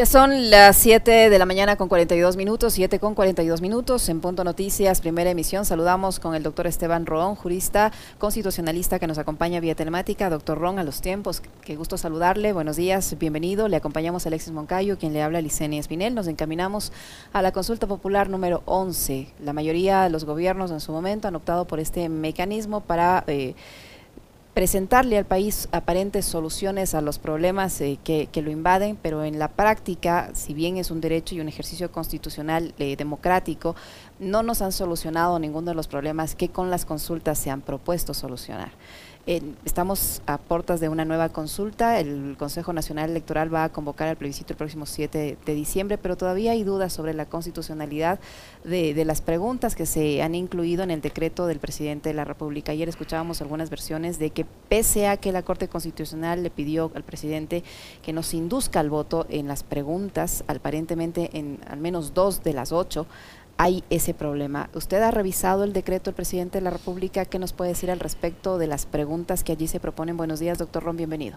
Ya son las 7 de la mañana con 42 minutos, 7 con 42 minutos en Punto Noticias, primera emisión. Saludamos con el doctor Esteban Roón, jurista constitucionalista que nos acompaña vía telemática. Doctor Roón, a los tiempos, qué gusto saludarle. Buenos días, bienvenido. Le acompañamos a Alexis Moncayo, quien le habla a Licenia Espinel. Nos encaminamos a la consulta popular número 11. La mayoría de los gobiernos en su momento han optado por este mecanismo para... Eh, presentarle al país aparentes soluciones a los problemas eh, que, lo invaden, pero en la práctica, si bien es un derecho y un ejercicio constitucional eh, democrático, no nos han solucionado ninguno de los problemas que con las consultas se han propuesto solucionar estamos a puertas de una nueva consulta. El Consejo Nacional Electoral va a convocar al plebiscito el próximo 7 de diciembre, pero todavía hay dudas sobre la constitucionalidad de, las preguntas que se han incluido en el decreto del presidente de la República. Ayer escuchábamos algunas versiones de que pese a que la Corte Constitucional le pidió al presidente que nos induzca al voto en las preguntas, aparentemente en al menos dos de las ocho, hay ese problema. ¿Usted ha revisado el decreto del presidente de la República? ¿Qué nos puede decir al respecto de las preguntas que allí se proponen? Buenos días, doctor Ron, bienvenido.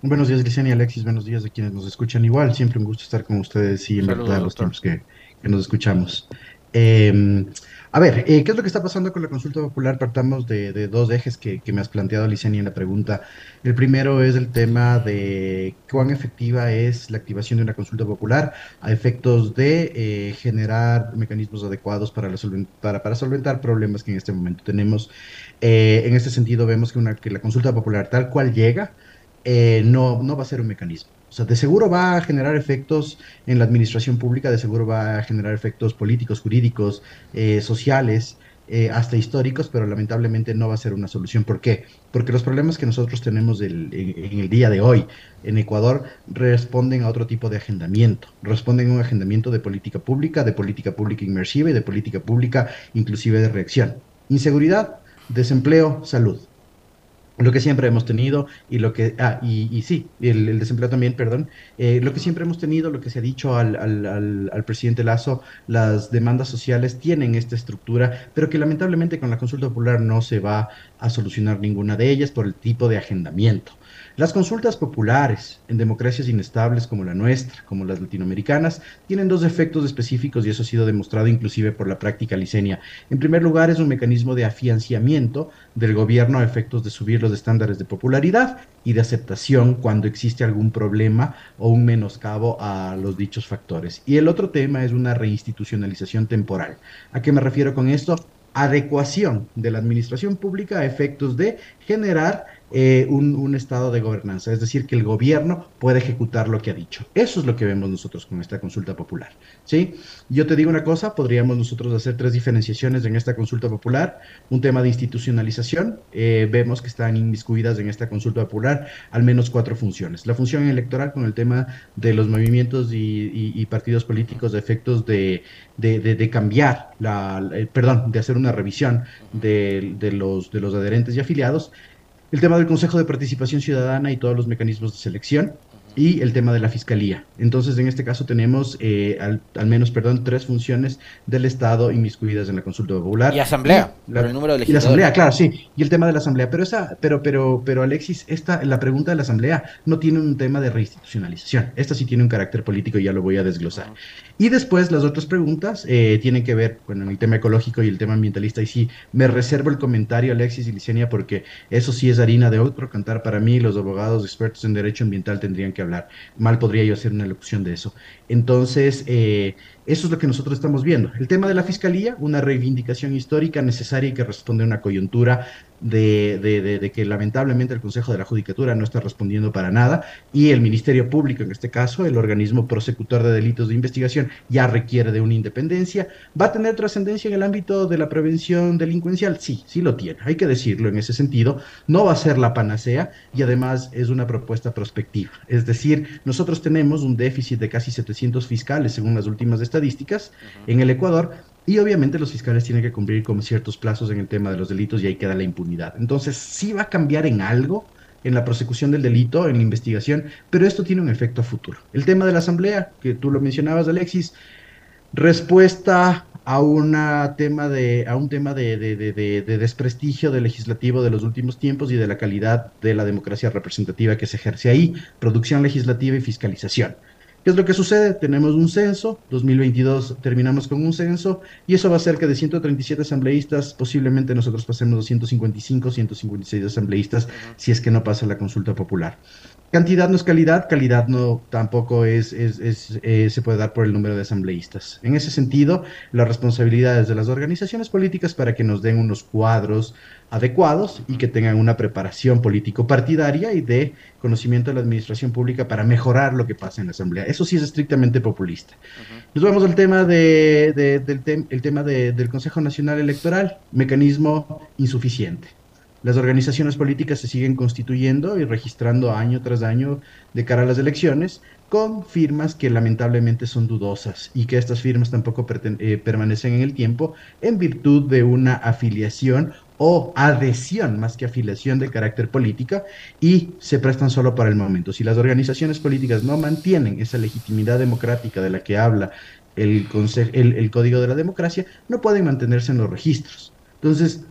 Buenos días, Cristian y Alexis. Buenos días a quienes nos escuchan igual. Siempre un gusto estar con ustedes y en verdad los tiempos que, que nos escuchamos. Eh, a ver, eh, ¿qué es lo que está pasando con la consulta popular? Partamos de, dos ejes que, me has planteado, Licenia, en la pregunta. El primero es el tema de cuán efectiva es la activación de una consulta popular a efectos de eh, generar mecanismos adecuados para, para, para, solventar problemas que en este momento tenemos. Eh, en este sentido, vemos que, una, que la consulta popular tal cual llega, no, no va a ser un mecanismo. O sea, de seguro va a generar efectos en la administración pública, de seguro va a generar efectos políticos, jurídicos, eh, sociales, eh, hasta históricos, pero lamentablemente no va a ser una solución. ¿Por qué? Porque los problemas que nosotros tenemos en, el día de hoy en Ecuador responden a otro tipo de agendamiento, responden a un agendamiento de política pública, de política pública inmersiva y de política pública inclusive de reacción. Inseguridad, desempleo, salud lo que siempre hemos tenido y lo que, ah, y, y sí, el, desempleo también, perdón, eh, lo que siempre hemos tenido, lo que se ha dicho al, al, al, presidente Lazo, las demandas sociales tienen esta estructura, pero que lamentablemente con la consulta popular no se va a solucionar ninguna de ellas por el tipo de agendamiento. Las consultas populares en democracias inestables como la nuestra, como las latinoamericanas, tienen dos efectos específicos y eso ha sido demostrado inclusive por la práctica licenia. En primer lugar, es un mecanismo de afianciamiento del gobierno a efectos de subir los estándares de popularidad y de aceptación cuando existe algún problema o un menoscabo a los dichos factores. Y el otro tema es una reinstitucionalización temporal. ¿A qué me refiero con esto? Adecuación de la administración pública a efectos de generar eh, un, estado de gobernanza, es decir, que el gobierno puede ejecutar lo que ha dicho. Eso es lo que vemos nosotros con esta consulta popular. ¿sí? Yo te digo una cosa, podríamos nosotros hacer tres diferenciaciones en esta consulta popular. Un tema de institucionalización, eh, vemos que están inmiscuidas en esta consulta popular al menos cuatro funciones. La función electoral con el tema de los movimientos y, partidos políticos de efectos de, de, cambiar, eh, perdón, de hacer una revisión de, los, de los adherentes y afiliados el tema del Consejo de Participación Ciudadana y todos los mecanismos de selección y el tema de la fiscalía. Entonces, en este caso tenemos eh, al, menos, perdón, tres funciones del Estado inmiscuidas en la consulta popular. Y asamblea, la, el número de Y la asamblea, claro, sí. Y el tema de la asamblea. Pero esa, pero, pero, pero Alexis, esta, la pregunta de la asamblea no tiene un tema de reinstitucionalización. Esta sí tiene un carácter político y ya lo voy a desglosar. Y después las otras preguntas eh, tienen que ver con el tema ecológico y el tema ambientalista. Y sí, me reservo el comentario, Alexis y Licenia, porque eso sí es harina de otro cantar para mí. Los abogados expertos en derecho ambiental tendrían que hablar. Mal podría yo hacer una locución de eso. Entonces, eh, eso es lo que nosotros estamos viendo. El tema de la fiscalía, una reivindicación histórica necesaria y que responde a una coyuntura de, que lamentablemente el Consejo de la Judicatura no está respondiendo para nada y el Ministerio Público, en este caso, el organismo prosecutor de delitos de investigación, ya requiere de una independencia. ¿Va a tener trascendencia en el ámbito de la prevención delincuencial? Sí, sí lo tiene, hay que decirlo en ese sentido. No va a ser la panacea y además es una propuesta prospectiva. Es decir, nosotros tenemos un déficit de casi 700 fiscales según las últimas estadísticas estadísticas en el Ecuador y obviamente los fiscales tienen que cumplir con ciertos plazos en el tema de los delitos y ahí queda la impunidad. Entonces, sí va a cambiar en algo en la prosecución del delito, en la investigación, pero esto tiene un efecto a futuro. El tema de la asamblea, que tú lo mencionabas, Alexis, respuesta a, una tema de, a un tema de, de, desprestigio del legislativo de los últimos tiempos y de la calidad de la democracia representativa que se ejerce ahí, producción legislativa y fiscalización. ¿Qué es lo que sucede? Tenemos un censo, 2022 terminamos con un censo, y eso va a hacer que de 137 asambleístas, posiblemente nosotros pasemos 255, 156 asambleístas, si es que no pasa la consulta popular. Cantidad no es calidad, calidad no tampoco es, es, eh, se puede dar por el número de asambleístas. En ese sentido, las responsabilidades de las organizaciones políticas para que nos den unos cuadros adecuados y que tengan una preparación político-partidaria y de conocimiento de la administración pública para mejorar lo que pasa en la asamblea. Eso sí es estrictamente populista. Nos vamos al tema, de, del, el tema del Consejo Nacional Electoral, mecanismo insuficiente. Las organizaciones políticas se siguen constituyendo y registrando año tras año de cara a las elecciones con firmas que lamentablemente son dudosas y que estas firmas tampoco eh, permanecen en el tiempo en virtud de una afiliación o adhesión más que afiliación de carácter política y se prestan solo para el momento. Si las organizaciones políticas no mantienen esa legitimidad democrática de la que habla el, el Código de la Democracia, no pueden mantenerse en los registros. Entonces,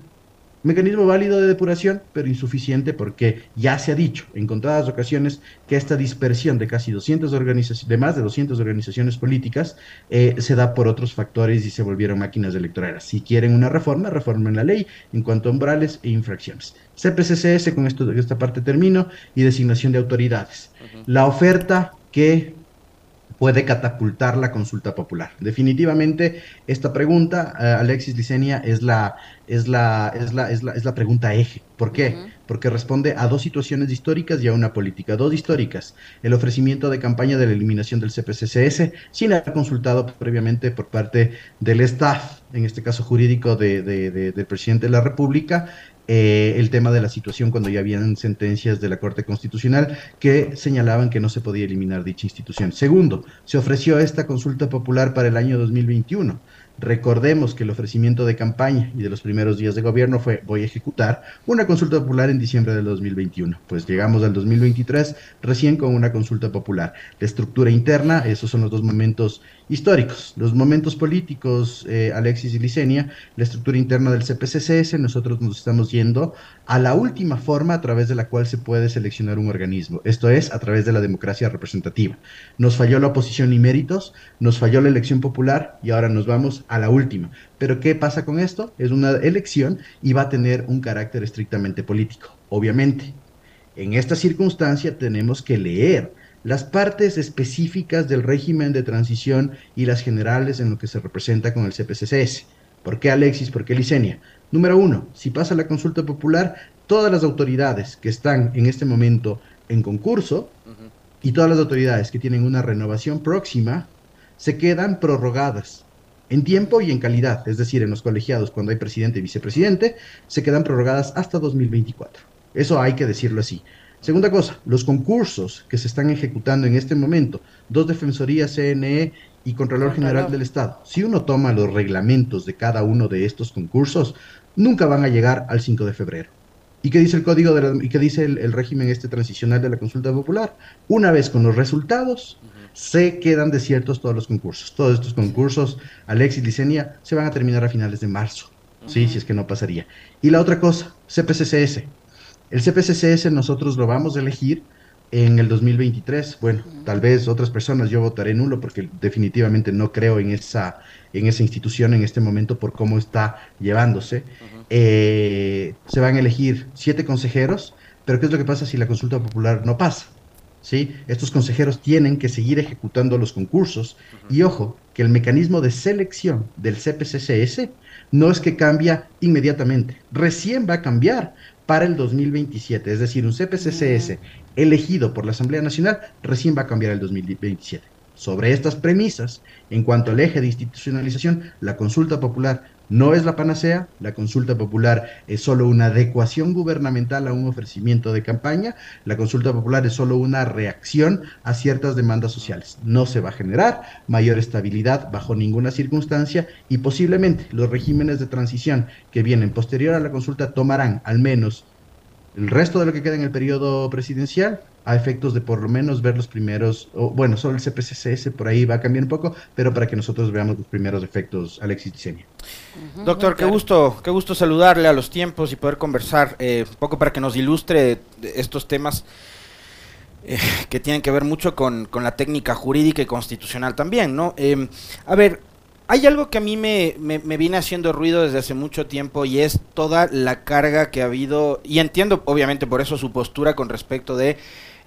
Mecanismo válido de depuración, pero insuficiente porque ya se ha dicho en contadas ocasiones que esta dispersión de casi 200 organizaciones, de más de 200 organizaciones políticas, eh, se da por otros factores y se volvieron máquinas electorales. Si quieren una reforma, reformen la ley en cuanto a umbrales e infracciones. CPCCS, con esto, esta parte termino, y designación de autoridades. La oferta que puede catapultar la consulta popular. Definitivamente, esta pregunta, eh, Alexis Licenia, es la, es, la, es, la, es, la, es la pregunta eje. ¿Por qué? Porque responde a dos situaciones históricas y a una política. Dos históricas. El ofrecimiento de campaña de la eliminación del CPCCS sin haber consultado previamente por parte del staff, en este caso jurídico de, del presidente de la República, eh, el tema de la situación cuando ya habían sentencias de la Corte Constitucional que señalaban que no se podía eliminar dicha institución. Segundo, se ofreció esta consulta popular para el año 2021. Recordemos que el ofrecimiento de campaña y de los primeros días de gobierno fue voy a ejecutar una consulta popular en diciembre del 2021. Pues llegamos al 2023 recién con una consulta popular. La estructura interna, esos son los dos momentos históricos. Los momentos políticos, eh, Alexis y Licenia, la estructura interna del CPCCS, nosotros nos estamos yendo a la última forma a través de la cual se puede seleccionar un organismo. Esto es, a través de la democracia representativa. Nos falló la oposición y méritos, nos falló la elección popular y ahora nos vamos a la última. Pero ¿qué pasa con esto? Es una elección y va a tener un carácter estrictamente político, obviamente. En esta circunstancia tenemos que leer las partes específicas del régimen de transición y las generales en lo que se representa con el CPCCS. ¿Por qué Alexis? ¿Por qué Licenia? Número uno, si pasa la consulta popular, todas las autoridades que están en este momento en concurso y todas las autoridades que tienen una renovación próxima se quedan prorrogadas en tiempo y en calidad, es decir, en los colegiados cuando hay presidente y vicepresidente, se quedan prorrogadas hasta 2024. Eso hay que decirlo así. Segunda cosa, los concursos que se están ejecutando en este momento, dos defensorías CNE y Contralor General del Estado. Si uno toma los reglamentos de cada uno de estos concursos, nunca van a llegar al 5 de febrero. ¿Y qué dice el código de y qué dice el, régimen este transicional de la consulta popular? Una vez con los resultados, se quedan desiertos todos los concursos. Todos estos concursos, Alexis Licenia, se van a terminar a finales de marzo. Sí, si es que no pasaría. Y la otra cosa, CPCCS. El CPCCS nosotros lo vamos a elegir en el 2023. Bueno, tal vez otras personas, yo votaré nulo porque definitivamente no creo en esa, en esa institución en este momento por cómo está llevándose. Eh, se van a elegir siete consejeros, pero ¿qué es lo que pasa si la consulta popular no pasa? ¿Sí? Estos consejeros tienen que seguir ejecutando los concursos y ojo, que el mecanismo de selección del CPCCS no es que cambia inmediatamente, recién va a cambiar para el 2027. Es decir, un CPCCS elegido por la Asamblea Nacional recién va a cambiar el 2027. Sobre estas premisas, en cuanto al eje de institucionalización, la consulta popular no es la panacea, la consulta popular es solo una adecuación gubernamental a un ofrecimiento de campaña, la consulta popular es solo una reacción a ciertas demandas sociales. No se va a generar mayor estabilidad bajo ninguna circunstancia y posiblemente los regímenes de transición que vienen posterior a la consulta tomarán al menos el resto de lo que queda en el periodo presidencial a efectos de por lo menos ver los primeros, o, bueno, solo el CPCS por ahí va a cambiar un poco, pero para que nosotros veamos los primeros efectos, Alexis Diseña. Doctor, qué gusto, qué gusto saludarle a los tiempos y poder conversar eh, un poco para que nos ilustre estos temas. eh, que tienen que ver mucho con, la técnica jurídica y constitucional también, ¿no? Em, a ver, hay algo que a mí me, me, viene haciendo ruido desde hace mucho tiempo y es toda la carga que ha habido, y entiendo obviamente por eso su postura con respecto de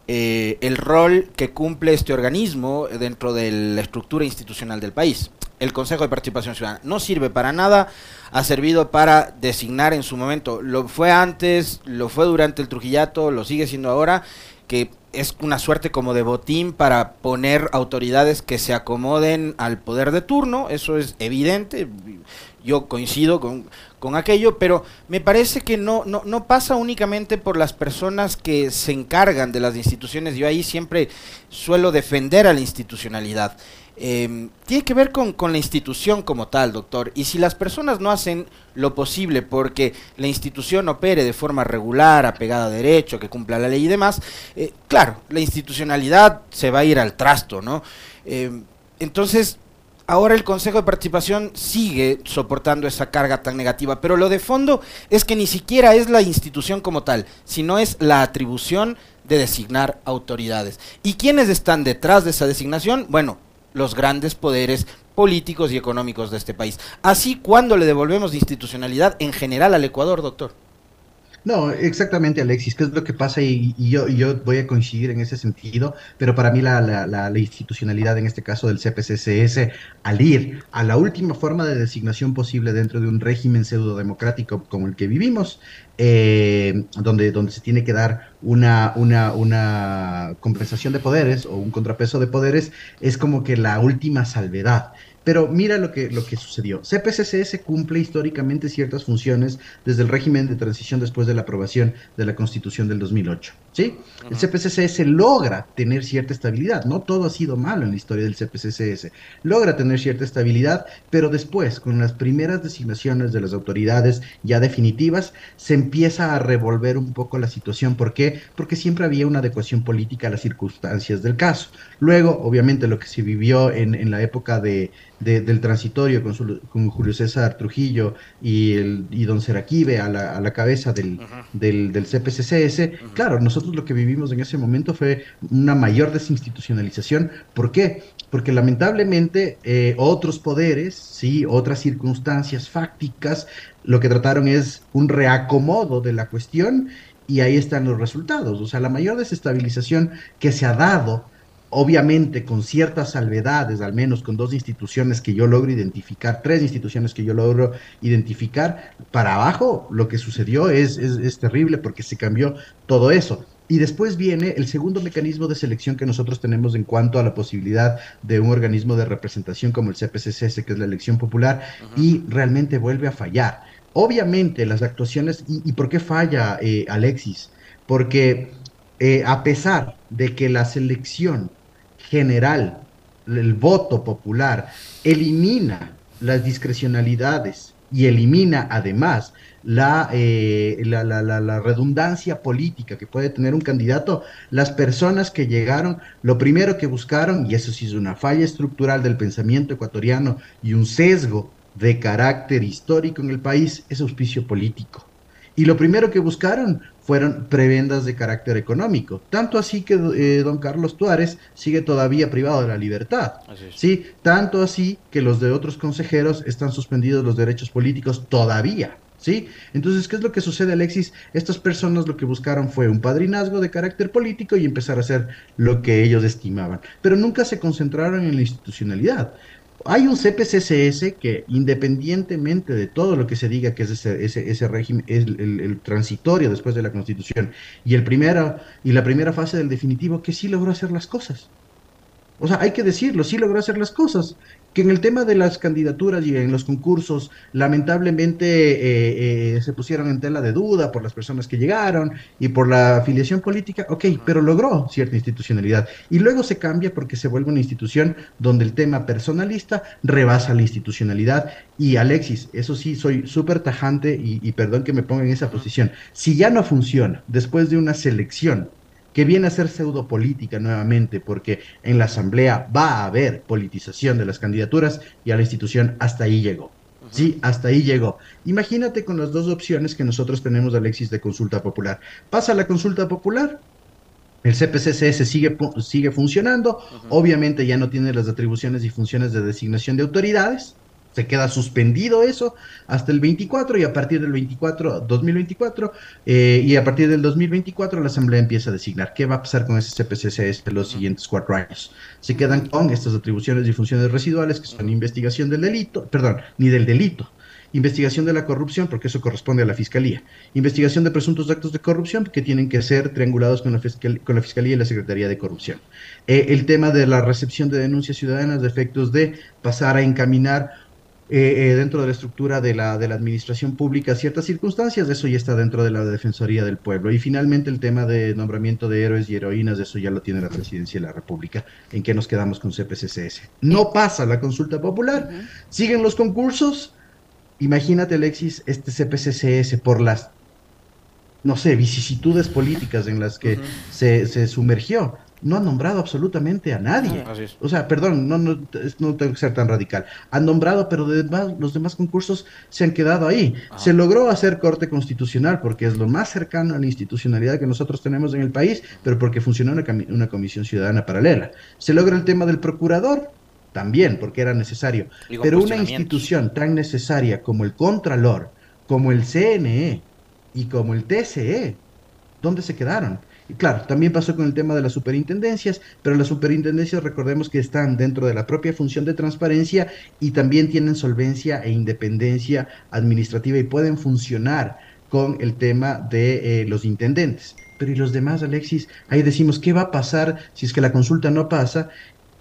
eh, el rol que cumple este organismo dentro de la estructura institucional del país. El Consejo de Participación Ciudadana no sirve para nada, ha servido para designar en su momento, lo fue antes, lo fue durante el Trujillato, lo sigue siendo ahora, que es una suerte como de botín para poner autoridades que se acomoden al poder de turno, eso es evidente, yo coincido con, con aquello, pero me parece que no, no, no, pasa únicamente por las personas que se encargan de las instituciones, yo ahí siempre suelo defender a la institucionalidad. Em, tiene que ver con, con, la institución como tal, doctor. Y si las personas no hacen lo posible porque la institución opere de forma regular, apegada a derecho, que cumpla la ley y demás, eh, claro, la institucionalidad se va a ir al trasto, ¿no? Em, entonces, ahora el Consejo de Participación sigue soportando esa carga tan negativa, pero lo de fondo es que ni siquiera es la institución como tal, sino es la atribución de designar autoridades. ¿Y quiénes están detrás de esa designación? Bueno, los grandes poderes políticos y económicos de este país. Así, cuando le devolvemos institucionalidad en general al Ecuador, doctor? No, exactamente, Alexis, ¿qué es lo que pasa? Y, yo, yo voy a coincidir en ese sentido, pero para mí la, la, la, institucionalidad, en este caso del CPCCS, al ir a la última forma de designación posible dentro de un régimen pseudo democrático como el que vivimos, eh, donde, donde se tiene que dar una, una, una compensación de poderes o un contrapeso de poderes, es como que la última salvedad. Pero mira lo que, lo que sucedió. CPCCS cumple históricamente ciertas funciones desde el régimen de transición después de la aprobación de la Constitución del 2008. ¿Sí? El CPCCS logra tener cierta estabilidad. No todo ha sido malo en la historia del CPCCS. Logra tener cierta estabilidad, pero después, con las primeras designaciones de las autoridades ya definitivas, se empieza a revolver un poco la situación. ¿Por qué? Porque siempre había una adecuación política a las circunstancias del caso. Luego, obviamente, lo que se vivió en, en la época de del transitorio con, Julio César Trujillo y, el, y don Seraquive a la, a la cabeza del, del, CPCCS, claro, nosotros lo que vivimos en ese momento fue una mayor desinstitucionalización. ¿Por qué? Porque lamentablemente eh, otros poderes, sí, otras circunstancias fácticas, lo que trataron es un reacomodo de la cuestión y ahí están los resultados. O sea, la mayor desestabilización que se ha dado obviamente con ciertas salvedades, al menos con dos instituciones que yo logro identificar, tres instituciones que yo logro identificar, para abajo lo que sucedió es, es, terrible porque se cambió todo eso. Y después viene el segundo mecanismo de selección que nosotros tenemos en cuanto a la posibilidad de un organismo de representación como el CPCCS, que es la elección popular, y realmente vuelve a fallar. Obviamente las actuaciones, ¿y, por qué falla eh, Alexis? Porque eh, a pesar de que la selección general, el voto popular, elimina las discrecionalidades y elimina además eh, la, la, la, redundancia política que puede tener un candidato, las personas que llegaron, lo primero que buscaron, y eso sí es una falla estructural del pensamiento ecuatoriano y un sesgo de carácter histórico en el país, es auspicio político. Y lo primero que buscaron fueron prebendas de carácter económico. Tanto así que eh, don Carlos Tuárez sigue todavía privado de la libertad. Sí, tanto así que los de otros consejeros están suspendidos los derechos políticos todavía. ¿Sí? Entonces, ¿qué es lo que sucede, Alexis? Estas personas lo que buscaron fue un padrinazgo de carácter político y empezar a hacer lo que ellos estimaban, pero nunca se concentraron en la institucionalidad. Hay un CPCCS que independientemente de todo lo que se diga que es ese, ese, régimen, es el, transitorio después de la constitución y, el primero, y la primera fase del definitivo, que sí logró hacer las cosas. O sea, hay que decirlo, sí logró hacer las cosas que en el tema de las candidaturas y en los concursos, lamentablemente eh, eh, se pusieron en tela de duda por las personas que llegaron y por la afiliación política, ok, pero logró cierta institucionalidad. Y luego se cambia porque se vuelve una institución donde el tema personalista rebasa la institucionalidad. Y Alexis, eso sí, soy súper tajante y, y perdón que me ponga en esa posición. Si ya no funciona después de una selección que viene a ser pseudopolítica nuevamente, porque en la Asamblea va a haber politización de las candidaturas y a la institución hasta ahí llegó. Sí, hasta ahí llegó. Imagínate con las dos opciones que nosotros tenemos, Alexis, de consulta popular. Pasa la consulta popular, El CPCCS sigue, sigue funcionando, obviamente ya no tiene las atribuciones y funciones de designación de autoridades, se queda suspendido eso hasta el 24 y a partir del 24, 2024 eh, y a partir del 2024 la Asamblea empieza a designar qué va a pasar con ese CPCCS en los siguientes cuatro años. Se quedan con estas atribuciones y funciones residuales que son investigación del delito, perdón, ni del delito, investigación de la corrupción, porque eso corresponde a la Fiscalía, investigación de presuntos actos de corrupción, que tienen que ser triangulados con la, con la Fiscalía y la Secretaría de Corrupción. Eh, el tema de la recepción de denuncias ciudadanas de efectos de pasar a encaminar eh, eh, dentro de la estructura de la, de la administración pública ciertas circunstancias, eso ya está dentro de la Defensoría del Pueblo. Y finalmente el tema de nombramiento de héroes y heroínas, eso ya lo tiene la Presidencia de la República. ¿En qué nos quedamos con CPCCS? No pasa la consulta popular, siguen los concursos. Imagínate, Alexis, este CPCCS por las, no sé, vicisitudes políticas en las que se, se sumergió no han nombrado absolutamente a nadie. O sea, perdón, no, no, no, tengo que ser tan radical. Han nombrado, pero los demás concursos se han quedado ahí. Se logró hacer corte constitucional porque es lo más cercano a la institucionalidad que nosotros tenemos en el país, pero porque funcionó una, una comisión ciudadana paralela. Se logra el tema del procurador, también, porque era necesario. Pero una institución tan necesaria como el Contralor, como el CNE y como el TCE, ¿dónde se quedaron? Claro, también pasó con el tema de las superintendencias, pero las superintendencias recordemos que están dentro de la propia función de transparencia y también tienen solvencia e independencia administrativa y pueden funcionar con el tema de eh, los intendentes. Pero y los demás, Alexis, ahí decimos, ¿qué va a pasar si es que la consulta no pasa?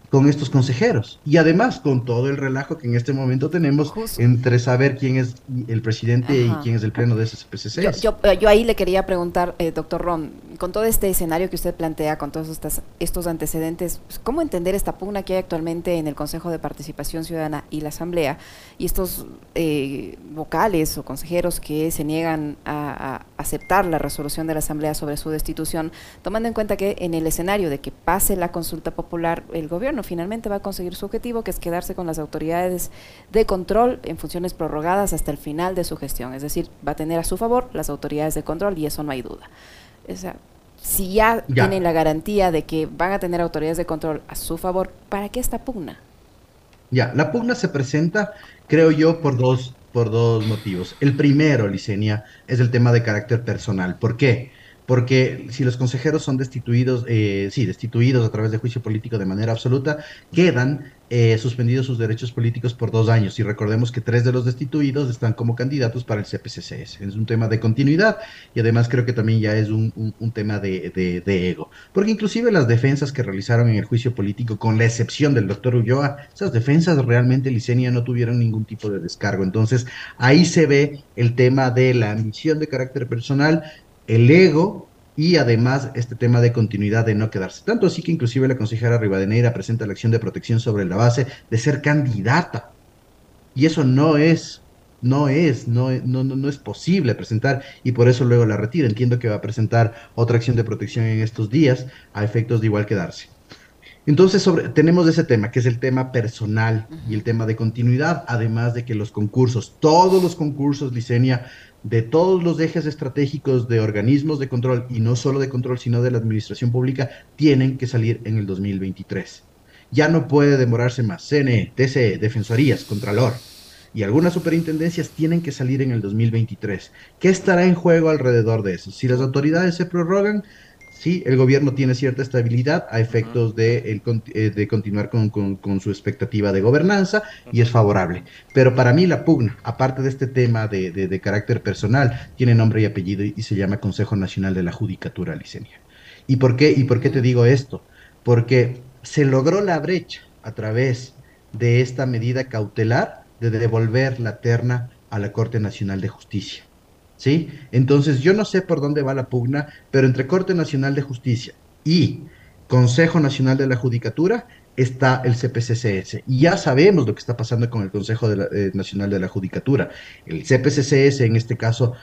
con estos consejeros y además con todo el relajo que en este momento tenemos entre saber quién es el presidente y quién es el pleno de SPCC. Yo, yo, yo, ahí le quería preguntar, eh, doctor Ron, con todo este escenario que usted plantea, con todos estos, estos antecedentes, pues, ¿cómo entender esta pugna que hay actualmente en el Consejo de Participación Ciudadana y la Asamblea y estos eh, vocales o consejeros que se niegan a, a aceptar la resolución de la Asamblea sobre su destitución, tomando en cuenta que en el escenario de que pase la consulta popular, el gobierno finalmente va a conseguir su objetivo, que es quedarse con las autoridades de control en funciones prorrogadas hasta el final de su gestión. Es decir, va a tener a su favor las autoridades de control y eso no hay duda. O sea, si ya, tienen la garantía de que van a tener autoridades de control a su favor, ¿para qué esta pugna? Ya, la pugna se presenta, creo yo, por dos, por dos motivos. El primero, Licenia, es el tema de carácter personal. ¿Por qué? Porque si los consejeros son destituidos, eh, sí, destituidos a través de juicio político de manera absoluta, quedan eh, suspendidos sus derechos políticos por dos años. Y recordemos que tres de los destituidos están como candidatos para el CPCCS. Es un tema de continuidad y además creo que también ya es un, tema de, de, ego. Porque inclusive las defensas que realizaron en el juicio político, con la excepción del doctor Ulloa, esas defensas realmente, Licenia, no tuvieron ningún tipo de descargo. Entonces ahí se ve el tema de la ambición de carácter personal el ego y además este tema de continuidad de no quedarse. Tanto así que inclusive la consejera Rivadeneira presenta la acción de protección sobre la base de ser candidata. Y eso no es, no es, no, no, no es posible presentar y por eso luego la retira. Entiendo que va a presentar otra acción de protección en estos días a efectos de igual quedarse. Entonces sobre, tenemos ese tema, que es el tema personal y el tema de continuidad, además de que los concursos, todos los concursos, Licenia, de todos los ejes estratégicos de organismos de control, y no solo de control, sino de la administración pública, tienen que salir en el 2023. Ya no puede demorarse más. CNE, TCE, Defensorías, Contralor y algunas superintendencias tienen que salir en el 2023. ¿Qué estará en juego alrededor de eso? Si las autoridades se prorrogan, sí, el gobierno tiene cierta estabilidad a efectos de, eh, de continuar con, su expectativa de gobernanza y es favorable. Pero para mí la pugna, aparte de este tema de, carácter personal, tiene nombre y apellido y, se llama Consejo Nacional de la Judicatura Licenia. ¿Y por qué, ¿Y por qué te digo esto? Porque se logró la brecha a través de esta medida cautelar de devolver la terna a la Corte Nacional de Justicia. ¿Sí? Entonces yo no sé por dónde va la pugna, pero entre Corte Nacional de Justicia y Consejo Nacional de la Judicatura está el CPCCS. Y ya sabemos lo que está pasando con el Consejo eh, Nacional de la Judicatura. El CPCCS, en este caso,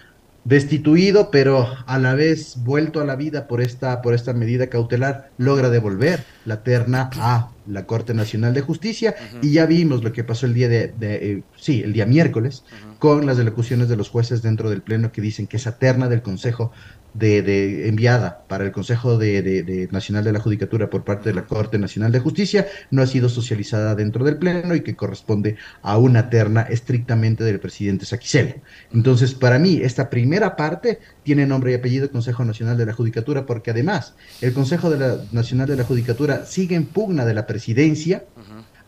destituido, pero a la vez vuelto a la vida por esta, por esta medida cautelar, logra devolver la terna a la Corte Nacional de Justicia y ya vimos lo que pasó el día de, eh, sí, el día miércoles con las elocuciones de los jueces dentro del Pleno que dicen que esa terna del Consejo de, enviada para el Consejo de, Nacional de la Judicatura por parte de la Corte Nacional de Justicia no ha sido socializada dentro del Pleno y que corresponde a una terna estrictamente del presidente Saquicel. Entonces, para mí, esta primera parte tiene nombre y apellido Consejo Nacional de la Judicatura porque además el Consejo Nacional de la Judicatura sigue en pugna de la presidencia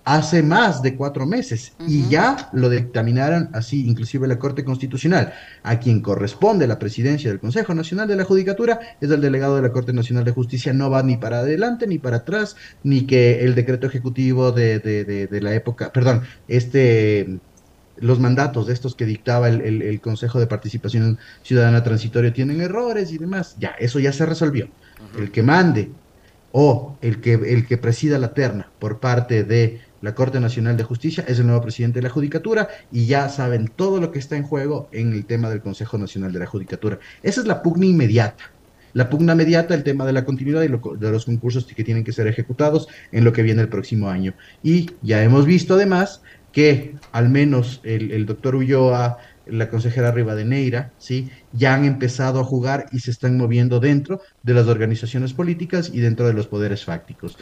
hace más de cuatro meses y ya lo dictaminaron así, inclusive la Corte Constitucional. A quien corresponde la presidencia del Consejo Nacional de la Judicatura es el delegado de la Corte Nacional de Justicia, no va ni para adelante ni para atrás, ni que el decreto ejecutivo de, de, la época, perdón, este los mandatos de estos que dictaba el, Consejo de Participación Ciudadana Transitorio tienen errores y demás. Ya, eso ya se resolvió. El que mande o el que, el que presida la terna por parte de la Corte Nacional de Justicia es el nuevo presidente de la Judicatura y ya saben todo lo que está en juego en el tema del Consejo Nacional de la Judicatura. Esa es la pugna inmediata. La pugna inmediata, el tema de la continuidad y de los concursos que tienen que ser ejecutados en lo que viene el próximo año. Y ya hemos visto además que al menos el, el doctor Ulloa, la consejera Rivadeneira, ¿sí? ya han empezado a jugar y se están moviendo dentro de las organizaciones políticas y dentro de los poderes fácticos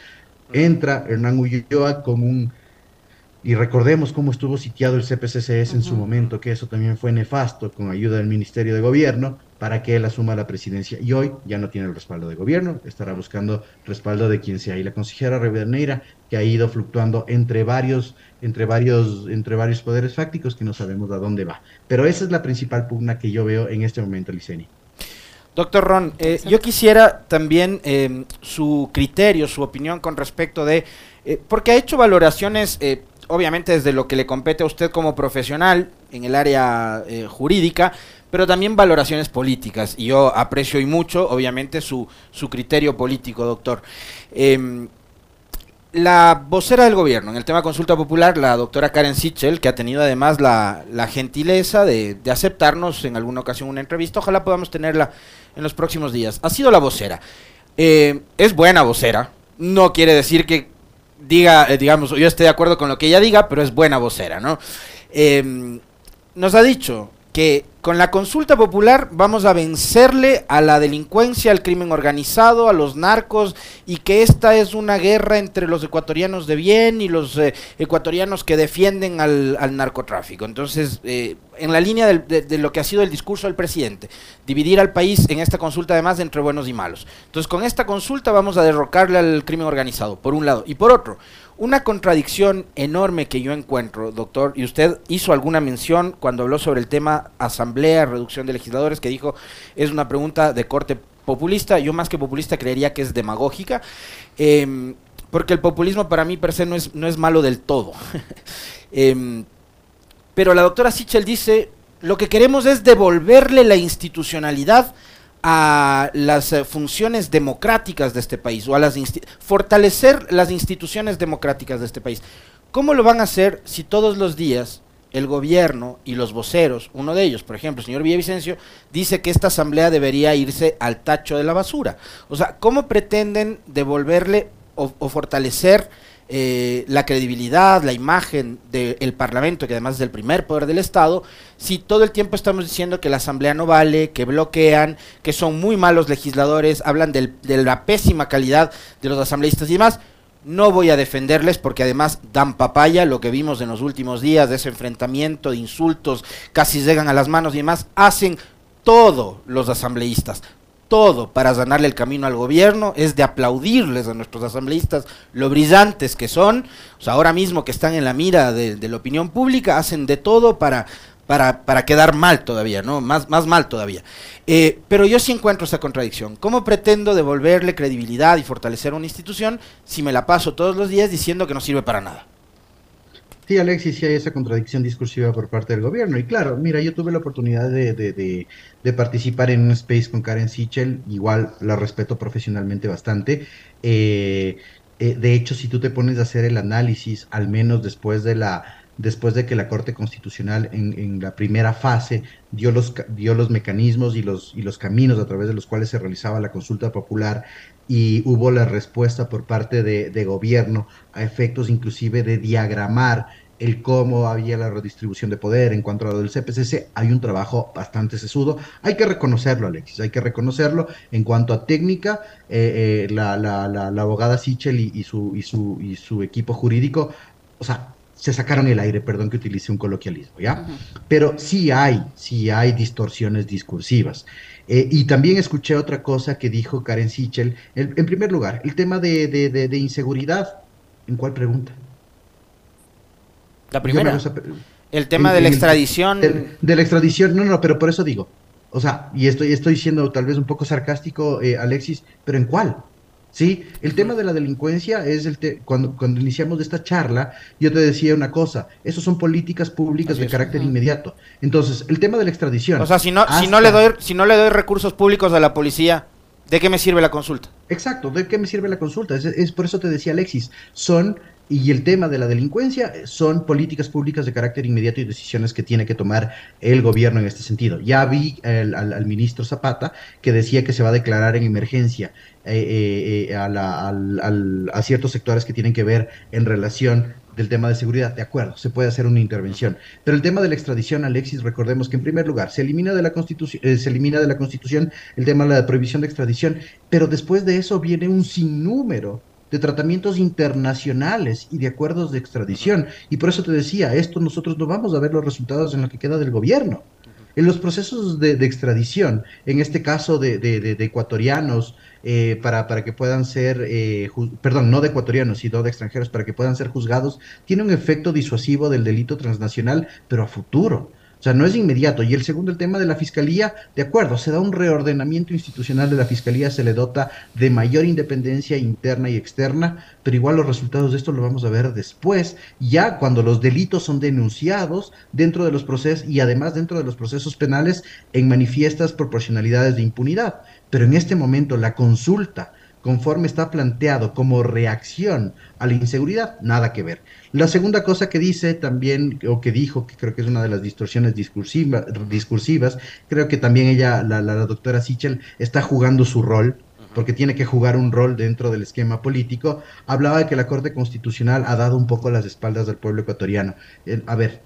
entra Hernán Ulloa con un... Y recordemos cómo estuvo sitiado el CPCCS en su momento, que eso también fue nefasto con ayuda del Ministerio de Gobierno para que él asuma la presidencia. Y hoy ya no tiene el respaldo de gobierno, estará buscando respaldo de quien sea. Y la consejera Rivadeneira, que ha ido fluctuando entre varios, entre varios, entre varios poderes fácticos que no sabemos a dónde va. Pero esa es la principal pugna que yo veo en este momento, Liceni. Doctor Ron, eh, yo quisiera también em, su criterio, su opinión con respecto de, eh, porque ha hecho valoraciones, eh, obviamente desde lo que le compete a usted como profesional en el área jurídica, pero también valoraciones políticas. Y yo aprecio y mucho, obviamente, su, su criterio político, doctor. Em, la vocera del gobierno en el tema consulta popular, la doctora Karen Sichel, que ha tenido además la, gentileza de, aceptarnos en alguna ocasión una entrevista, ojalá podamos tenerla en los próximos días. Ha sido la vocera. Eh, es buena vocera. No quiere decir que diga, eh, digamos, yo esté de acuerdo con lo que ella diga, pero es buena vocera, ¿no? Eh, nos ha dicho que con la consulta popular vamos a vencerle a la delincuencia, al crimen organizado, a los narcos y que esta es una guerra entre los ecuatorianos de bien y los eh, ecuatorianos que defienden al, narcotráfico. Entonces, eh, en la línea de, lo que ha sido el discurso del presidente, dividir al país en esta consulta además entre buenos y malos. Entonces, con esta consulta vamos a derrocarle al crimen organizado, por un lado. Y por otro, una contradicción enorme que yo encuentro, doctor, y usted hizo alguna mención cuando habló sobre el tema asamblea, reducción de legisladores, que dijo es una pregunta de corte populista, yo más que populista creería que es demagógica, em, porque el populismo para mí per se no es, no es malo del todo. Em, pero la doctora Sichel dice, lo que queremos es devolverle la institucionalidad a las eh, funciones democráticas de este país o a las fortalecer las instituciones democráticas de este país. ¿Cómo lo van a hacer si todos los días el gobierno y los voceros, uno de ellos, por ejemplo, el señor Villavicencio, dice que esta asamblea debería irse al tacho de la basura? O sea, ¿cómo pretenden devolverle o fortalecer eh, la credibilidad, la imagen del Parlamento, que además es el primer poder del Estado, si todo el tiempo estamos diciendo que la Asamblea no vale, que bloquean, que son muy malos legisladores, hablan de la pésima calidad de los asambleístas y demás, no voy a defenderles porque además dan papaya, lo que vimos en los últimos días de ese enfrentamiento, de insultos, casi llegan a las manos y demás, hacen todo los asambleístas, todo para ganarle el camino al gobierno, es de aplaudirles a nuestros asambleístas lo brillantes que son, o sea, ahora mismo que están en la mira de, la opinión pública, hacen de todo para, para, para, quedar mal todavía, ¿no? Más, más mal todavía. Eh, pero yo sí encuentro esa contradicción. ¿Cómo pretendo devolverle credibilidad y fortalecer una institución si me la paso todos los días diciendo que no sirve para nada? Sí, Alexis, sí hay esa contradicción discursiva por parte del gobierno. Y claro, mira, yo tuve la oportunidad de, de, participar en un space con Karen Sichel, igual la respeto profesionalmente bastante. Eh, eh, de hecho, si tú te pones a hacer el análisis, al menos después de la después de que la Corte Constitucional en, la primera fase dio los, dio los mecanismos y los, y los caminos a través de los cuales se realizaba la consulta popular y hubo la respuesta por parte de, de gobierno a efectos inclusive de diagramar el cómo había la redistribución de poder en cuanto a lo del CPCC, hay un trabajo bastante sesudo. Hay que reconocerlo, Alexis, hay que reconocerlo. En cuanto a técnica, eh, eh, la, la, la, abogada Sichel y, su, y, su, y su equipo jurídico, o sea, se sacaron el aire, perdón que utilice un coloquialismo, ¿ya? Pero sí hay, sí hay distorsiones discursivas. Eh, y también escuché otra cosa que dijo Karen Sichel. en primer lugar, el tema de, de, de inseguridad. ¿En cuál pregunta? La primera. el tema de la extradición. de la extradición, no, no, pero por eso digo. O sea, y estoy, estoy siendo tal vez un poco sarcástico, eh, Alexis, pero ¿en cuál? Sí, el tema de la delincuencia es el cuando, cuando iniciamos esta charla, yo te decía una cosa, eso son políticas públicas de carácter inmediato. Entonces, el tema de la extradición. O sea, si no, si no le doy, si no le doy recursos públicos a la policía, ¿de qué me sirve la consulta? Exacto, ¿de qué me sirve la consulta? es por eso te decía Alexis, son y el tema de la delincuencia son políticas públicas de carácter inmediato y decisiones que tiene que tomar el gobierno en este sentido. Ya vi al, ministro Zapata que decía que se va a declarar en emergencia eh, eh, eh, a, ciertos sectores que tienen que ver en relación del tema de seguridad, de acuerdo, se puede hacer una intervención. Pero el tema de la extradición, Alexis, recordemos que en primer lugar se elimina de la constitución, se elimina de la constitución el tema de la prohibición de extradición, pero después de eso viene un sinnúmero de tratamientos internacionales y de acuerdos de extradición. Y por eso te decía, esto nosotros no vamos a ver los resultados en lo que queda del gobierno. En los procesos de, extradición, en este caso de, ecuatorianos, eh, para, para, que puedan ser, eh, perdón, no de ecuatorianos, sino de extranjeros, para que puedan ser juzgados, tiene un efecto disuasivo del delito transnacional, pero a futuro. Sea, no es inmediato. Y el segundo, el tema de la fiscalía, de acuerdo, se da un reordenamiento institucional de la fiscalía, se le dota de mayor independencia interna y externa, pero igual los resultados de esto lo vamos a ver después, ya cuando los delitos son denunciados dentro de los procesos y además dentro de los procesos penales en manifiestas proporcionalidades de impunidad. Pero en este momento la consulta conforme está planteado como reacción a la inseguridad, nada que ver. La segunda cosa que dice también, o que dijo, que creo que es una de las distorsiones discursivas, creo que también ella, la, doctora Sichel, está jugando su rol, porque tiene que jugar un rol dentro del esquema político, hablaba de que la Corte Constitucional ha dado un poco las espaldas del pueblo ecuatoriano. a ver,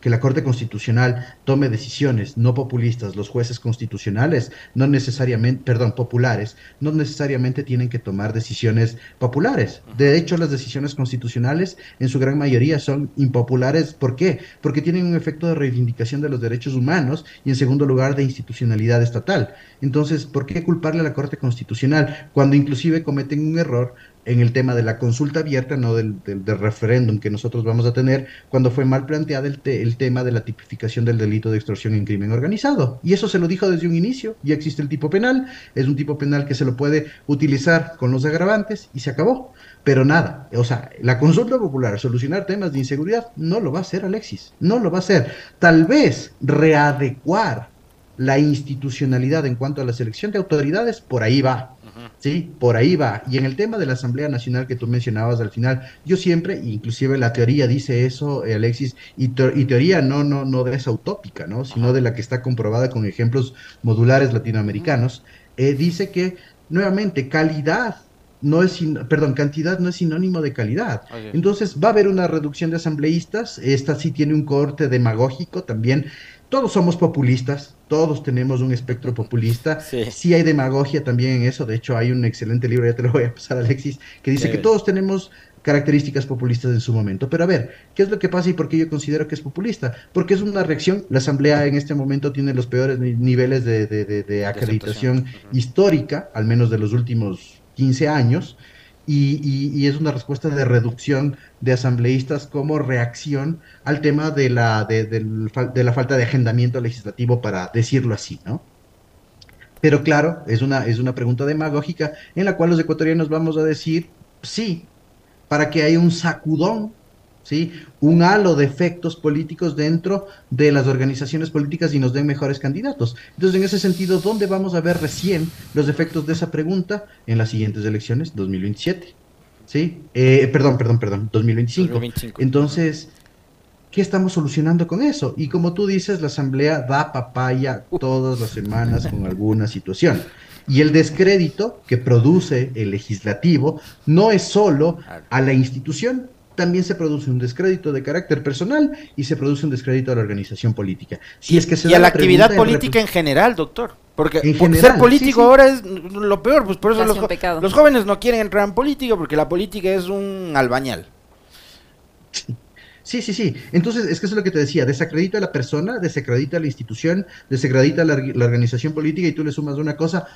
que la Corte Constitucional tome decisiones no populistas, los jueces constitucionales no necesariamente, perdón, populares, no necesariamente tienen que tomar decisiones populares. De hecho, las decisiones constitucionales en su gran mayoría son impopulares. ¿Por qué? Porque tienen un efecto de reivindicación de los derechos humanos y en segundo lugar de institucionalidad estatal. Entonces, ¿por qué culparle a la Corte Constitucional cuando inclusive cometen un error en el tema de la consulta abierta, no del, referéndum que nosotros vamos a tener, cuando fue mal planteado el, el, tema de la tipificación del delito de extorsión en crimen organizado. Y eso se lo dijo desde un inicio, ya existe el tipo penal, es un tipo penal que se lo puede utilizar con los agravantes y se acabó. Pero nada, o sea, la consulta popular, solucionar temas de inseguridad, no lo va a hacer Alexis, no lo va a hacer. Tal vez readecuar la institucionalidad en cuanto a la selección de autoridades, por ahí va, Sí, por ahí va. Y en el tema de la Asamblea Nacional que tú mencionabas al final, yo siempre, inclusive la teoría dice eso, eh, Alexis, y, teoría no, no, no de esa utópica, ¿no? Sino de la que está comprobada con ejemplos modulares latinoamericanos, eh, dice que, nuevamente, calidad no es, perdón, cantidad no es sinónimo de calidad. Entonces va a haber una reducción de asambleístas, esta sí tiene un corte demagógico también todos somos populistas, todos tenemos un espectro populista. Sí. hay demagogia también en eso. De hecho, hay un excelente libro, ya te lo voy a pasar, Alexis, que dice que todos tenemos características populistas en su momento. Pero a ver, ¿qué es lo que pasa y por qué yo considero que es populista? Porque es una reacción. La Asamblea en este momento tiene los peores niveles de, acreditación histórica, al menos de los últimos 15 años y, es una respuesta de reducción de asambleístas como reacción al tema de la, de, la falta de agendamiento legislativo, para decirlo así, ¿no? Pero claro, es una, es una pregunta demagógica en la cual los ecuatorianos vamos a decir sí, para que haya un sacudón ¿sí? un halo de efectos políticos dentro de las organizaciones políticas y nos den mejores candidatos. Entonces, en ese sentido, ¿dónde vamos a ver recién los efectos de esa pregunta? En las siguientes elecciones, 2027. ¿Sí? Eh, perdón, perdón, perdón, 2025. 2025. Entonces, ¿qué estamos solucionando con eso? Y como tú dices, la Asamblea da papaya todas las semanas con alguna situación. Y el descrédito que produce el legislativo no es solo a la institución, también se produce un descrédito de carácter personal y se produce un descrédito a la organización política. Si es que se y a la, actividad política en general, doctor. Porque ser político ahora es lo peor, pues por eso los, los, jóvenes no quieren entrar en política porque la política es un albañal. Sí, sí, sí. Entonces, es que eso es lo que te decía, desacredita a la persona, desacredita a la institución, desacredita a la, la organización política y tú le sumas una cosa,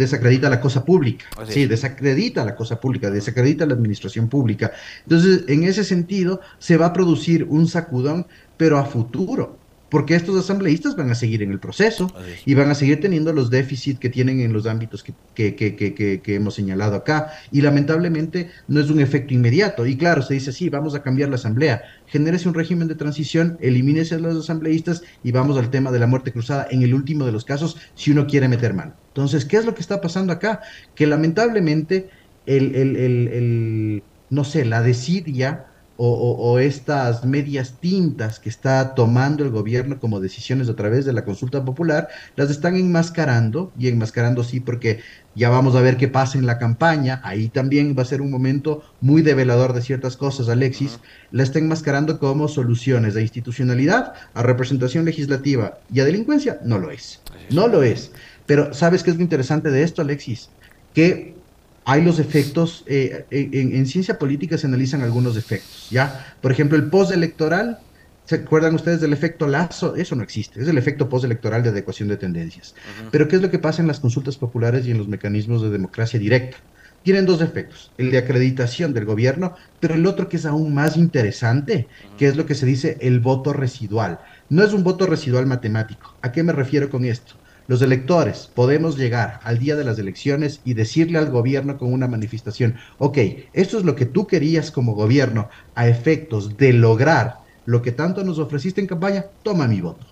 desacredita la cosa pública. Sí, desacredita la cosa pública, desacredita la administración pública. Entonces, en ese sentido, se va a producir un sacudón, pero a futuro porque estos asambleístas van a seguir en el proceso y van a seguir teniendo los déficits que tienen en los ámbitos que, que, que, que, hemos señalado acá. Y lamentablemente no es un efecto inmediato. Y claro, se dice, sí, vamos a cambiar la asamblea. Genérese un régimen de transición, elimínese a los asambleístas y vamos al tema de la muerte cruzada en el último de los casos si uno quiere meter mano. Entonces, ¿qué es lo que está pasando acá? Que lamentablemente el, el, el, el no sé, la desidia o, estas medias tintas que está tomando el gobierno como decisiones a través de la consulta popular, las están enmascarando, y enmascarando sí porque ya vamos a ver qué pasa en la campaña, ahí también va a ser un momento muy develador de ciertas cosas, Alexis, la está enmascarando como soluciones de institucionalidad a representación legislativa y a delincuencia, no lo es, no lo es. Pero ¿sabes qué es lo interesante de esto, Alexis? Que hay los efectos, eh, en, ciencia política se analizan algunos efectos, ¿ya? Por ejemplo, el postelectoral, ¿se acuerdan ustedes del efecto lazo? Eso no existe, es el efecto postelectoral de adecuación de tendencias. Pero ¿qué es lo que pasa en las consultas populares y en los mecanismos de democracia directa? Tienen dos efectos, el de acreditación del gobierno, pero el otro que es aún más interesante, que es lo que se dice el voto residual. No es un voto residual matemático. ¿A qué me refiero con esto? Los electores podemos llegar al día de las elecciones y decirle al gobierno con una manifestación, ok, esto es lo que tú querías como gobierno a efectos de lograr lo que tanto nos ofreciste en campaña, toma mi voto.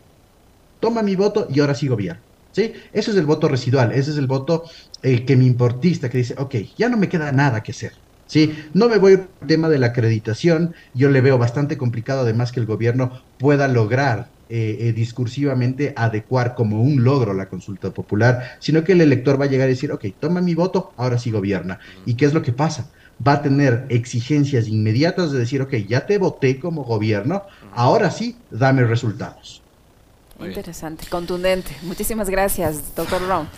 Toma mi voto y ahora sí gobierno. ¿Sí? Ese es el voto residual, ese es el voto que me importista, que dice, ok, ya no me queda nada que hacer. ¿sí? No me voy al tema de la acreditación, yo le veo bastante complicado además que el gobierno pueda lograr eh, eh, discursivamente adecuar como un logro la consulta popular, sino que el elector va a llegar y decir, ok, toma mi voto, ahora sí gobierna. ¿Y qué es lo que pasa? Va a tener exigencias inmediatas de decir, ok, ya te voté como gobierno, ahora sí, dame resultados. Interesante, contundente. Muchísimas gracias, doctor Brown.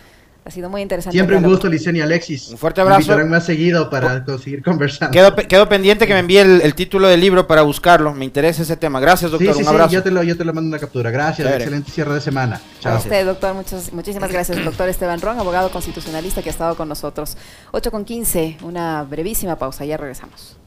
Ha sido muy interesante. Siempre un gusto, Licenia Alexis. Un fuerte abrazo. Me más seguido para seguir conversando. Quedo, pendiente que me envíe el, título del libro para buscarlo. Me interesa ese tema. Gracias, doctor. un abrazo. yo, te lo, yo te lo mando una captura. Gracias. Excelente cierre de semana. Chao. A usted, doctor. Muchas, muchísimas gracias, doctor Esteban Ron, abogado constitucionalista que ha estado con nosotros. 8 con 15. Una brevísima pausa. Ya regresamos.